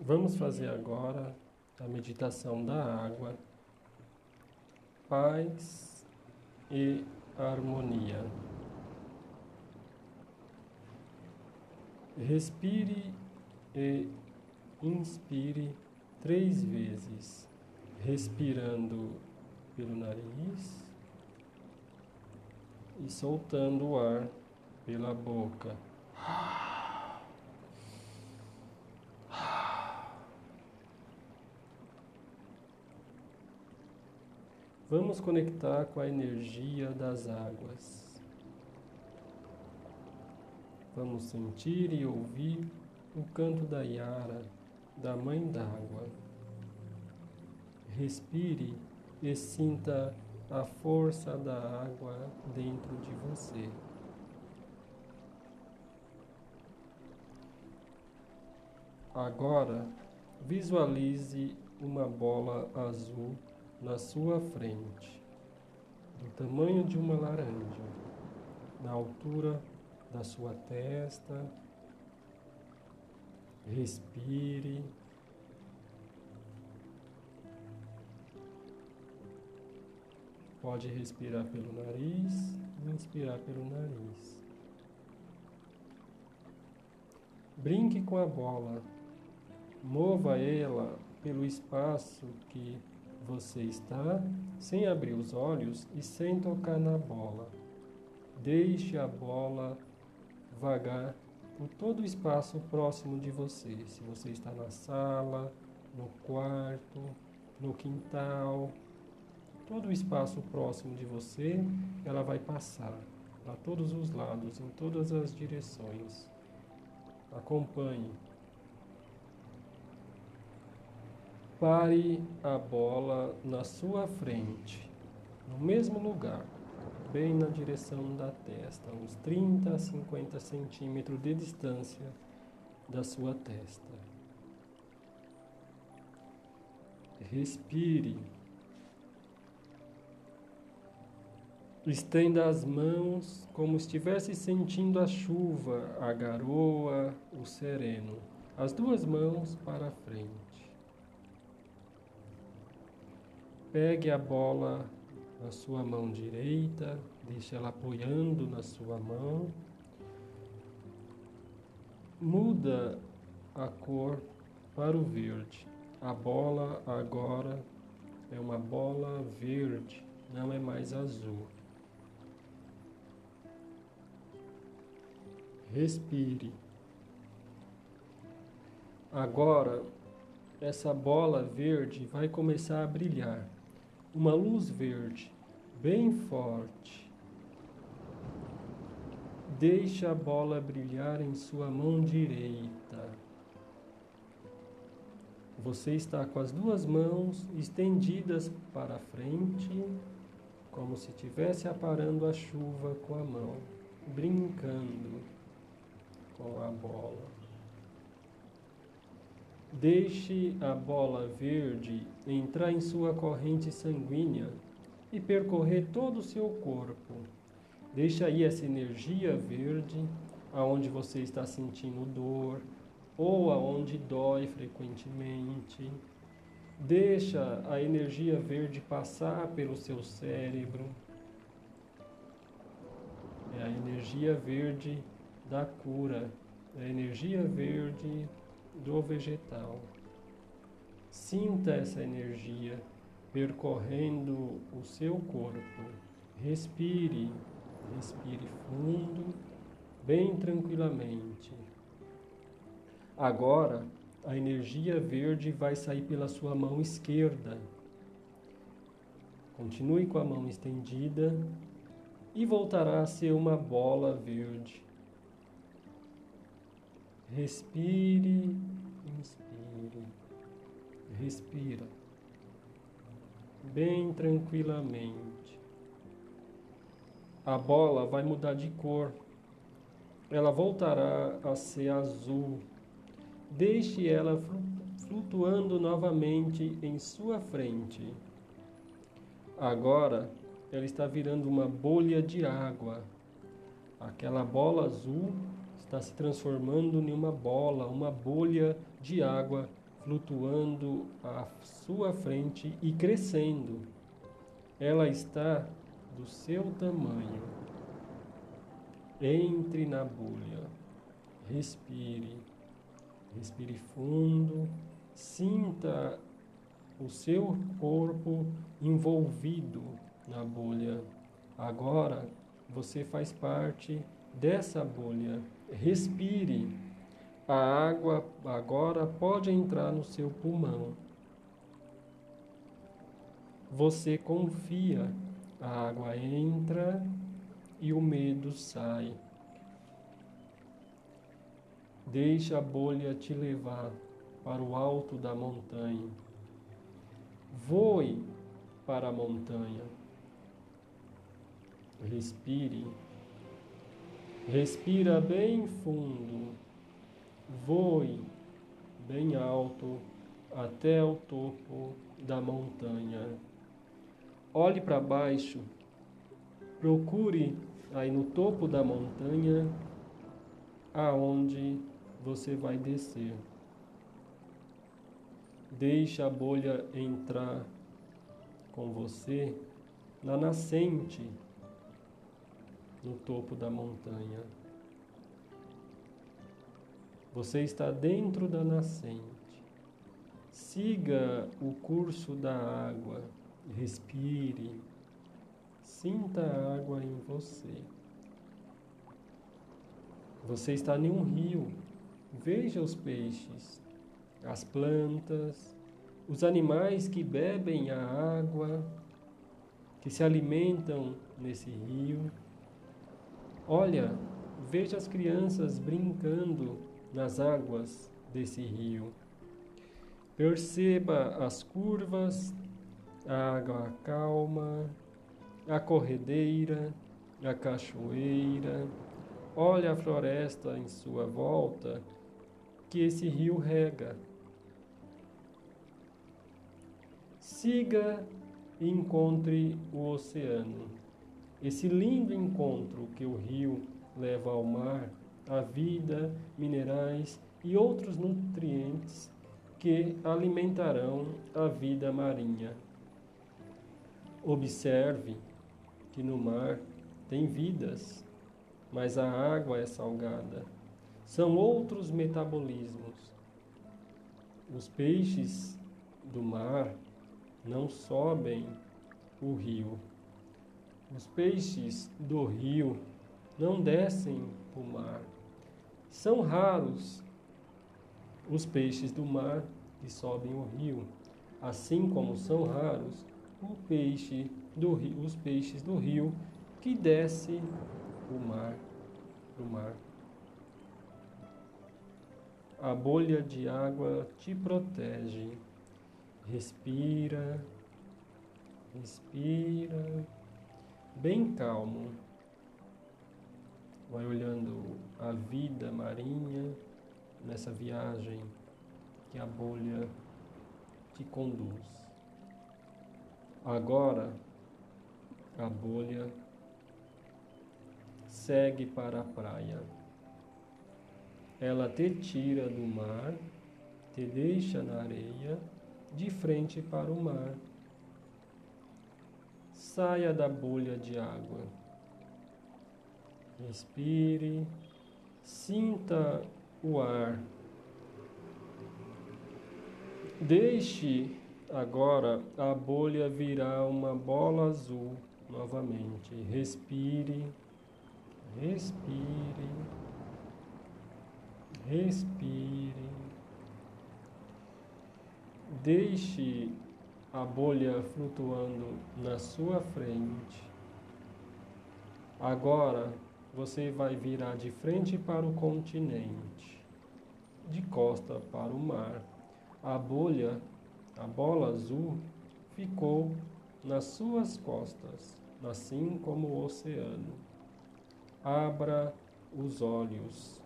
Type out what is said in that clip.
Vamos fazer agora a meditação da água, paz e harmonia. Respire e inspire três vezes, respirando pelo nariz e soltando o ar pela boca. Vamos conectar com a energia das águas. Vamos sentir e ouvir o canto da Yara, da Mãe d'Água. Respire e sinta a força da água dentro de você. Agora, visualize uma bola azul na sua frente, do tamanho de uma laranja, na altura da sua testa. Respire. Pode respirar pelo nariz e inspirar pelo nariz. Brinque com a bola. Mova ela pelo espaço que você está, sem abrir os olhos e sem tocar na bola. Deixe a bola vagar por todo o espaço próximo de você. Se você está na sala, no quarto, no quintal, todo o espaço próximo de você, ela vai passar para todos os lados, em todas as direções. Acompanhe. Pare a bola na sua frente, no mesmo lugar, bem na direção da testa, uns 30 a 50 centímetros de distância da sua testa. Respire. Estenda as mãos como estivesse sentindo a chuva, a garoa, o sereno. As duas mãos para frente. Pegue a bola na sua mão direita, deixe ela apoiando na sua mão. Muda a cor para o verde. A bola agora é uma bola verde, não é mais azul. Respire. Agora, essa bola verde vai começar a brilhar. Uma luz verde, bem forte. Deixe a bola brilhar em sua mão direita. Você está com as duas mãos estendidas para frente, como se estivesse aparando a chuva com a mão, brincando com a bola. Deixe a bola verde entrar em sua corrente sanguínea e percorrer todo o seu corpo. Deixe aí essa energia verde aonde você está sentindo dor ou aonde dói frequentemente. Deixa a energia verde passar pelo seu cérebro. É a energia verde da cura, da energia verde do vegetal. Sinta essa energia percorrendo o seu corpo. Respire, respire fundo, bem tranquilamente. Agora, a energia verde vai sair pela sua mão esquerda. Continue com a mão estendida e voltará a ser uma bola verde Respire, inspire, respira, bem tranquilamente. A bola vai mudar de cor, ela voltará a ser azul. Deixe ela flutuando novamente em sua frente. Agora ela está virando uma bolha de água. Aquela bola azul está se transformando em uma bola, uma bolha de água flutuando à sua frente e crescendo. Ela está do seu tamanho. Entre na bolha, respire, respire fundo, sinta o seu corpo envolvido na bolha. Agora você faz parte dessa bolha. Respire. A água agora pode entrar no seu pulmão. Você confia. A água entra e o medo sai. Deixe a bolha te levar para o alto da montanha. Voe para a montanha. Respire. Respira bem fundo. Voe bem alto até o topo da montanha. Olhe para baixo. Procure aí no topo da montanha aonde você vai descer. Deixe a bolha entrar com você na nascente no topo da montanha. Você está dentro da nascente. Siga o curso da água, respire, sinta a água em você. Você está em um rio, veja os peixes, as plantas, os animais que bebem a água, que se alimentam nesse rio. Olha, veja as crianças brincando nas águas desse rio. Perceba as curvas, a água calma, a corredeira, a cachoeira. Olha a floresta em sua volta que esse rio rega. Siga e encontre o oceano. Esse lindo encontro que o rio leva ao mar, a vida, minerais e outros nutrientes que alimentarão a vida marinha. Observe que no mar tem vidas, mas a água é salgada. São outros metabolismos. Os peixes do mar não sobem o rio. Os peixes do rio não descem o mar. São raros os peixes do mar que sobem o rio, assim como são raros o peixe do rio, os peixes do rio que desce o mar, o mar. A bolha de água te protege. Respira, respira, bem calmo. Vai olhando a vida marinha nessa viagem que a bolha te conduz. Agora, a bolha segue para a praia. Ela te tira do mar, te deixa na areia de frente para o mar. Saia da bolha de água. Respire, sinta o ar. Deixe agora a bolha virar uma bola azul novamente. Respire, respire, respire. Deixe a bolha flutuando na sua frente. Agora você vai virar de frente para o continente, de costa para o mar. A bolha, a bola azul, ficou nas suas costas, assim como o oceano. Abra os olhos.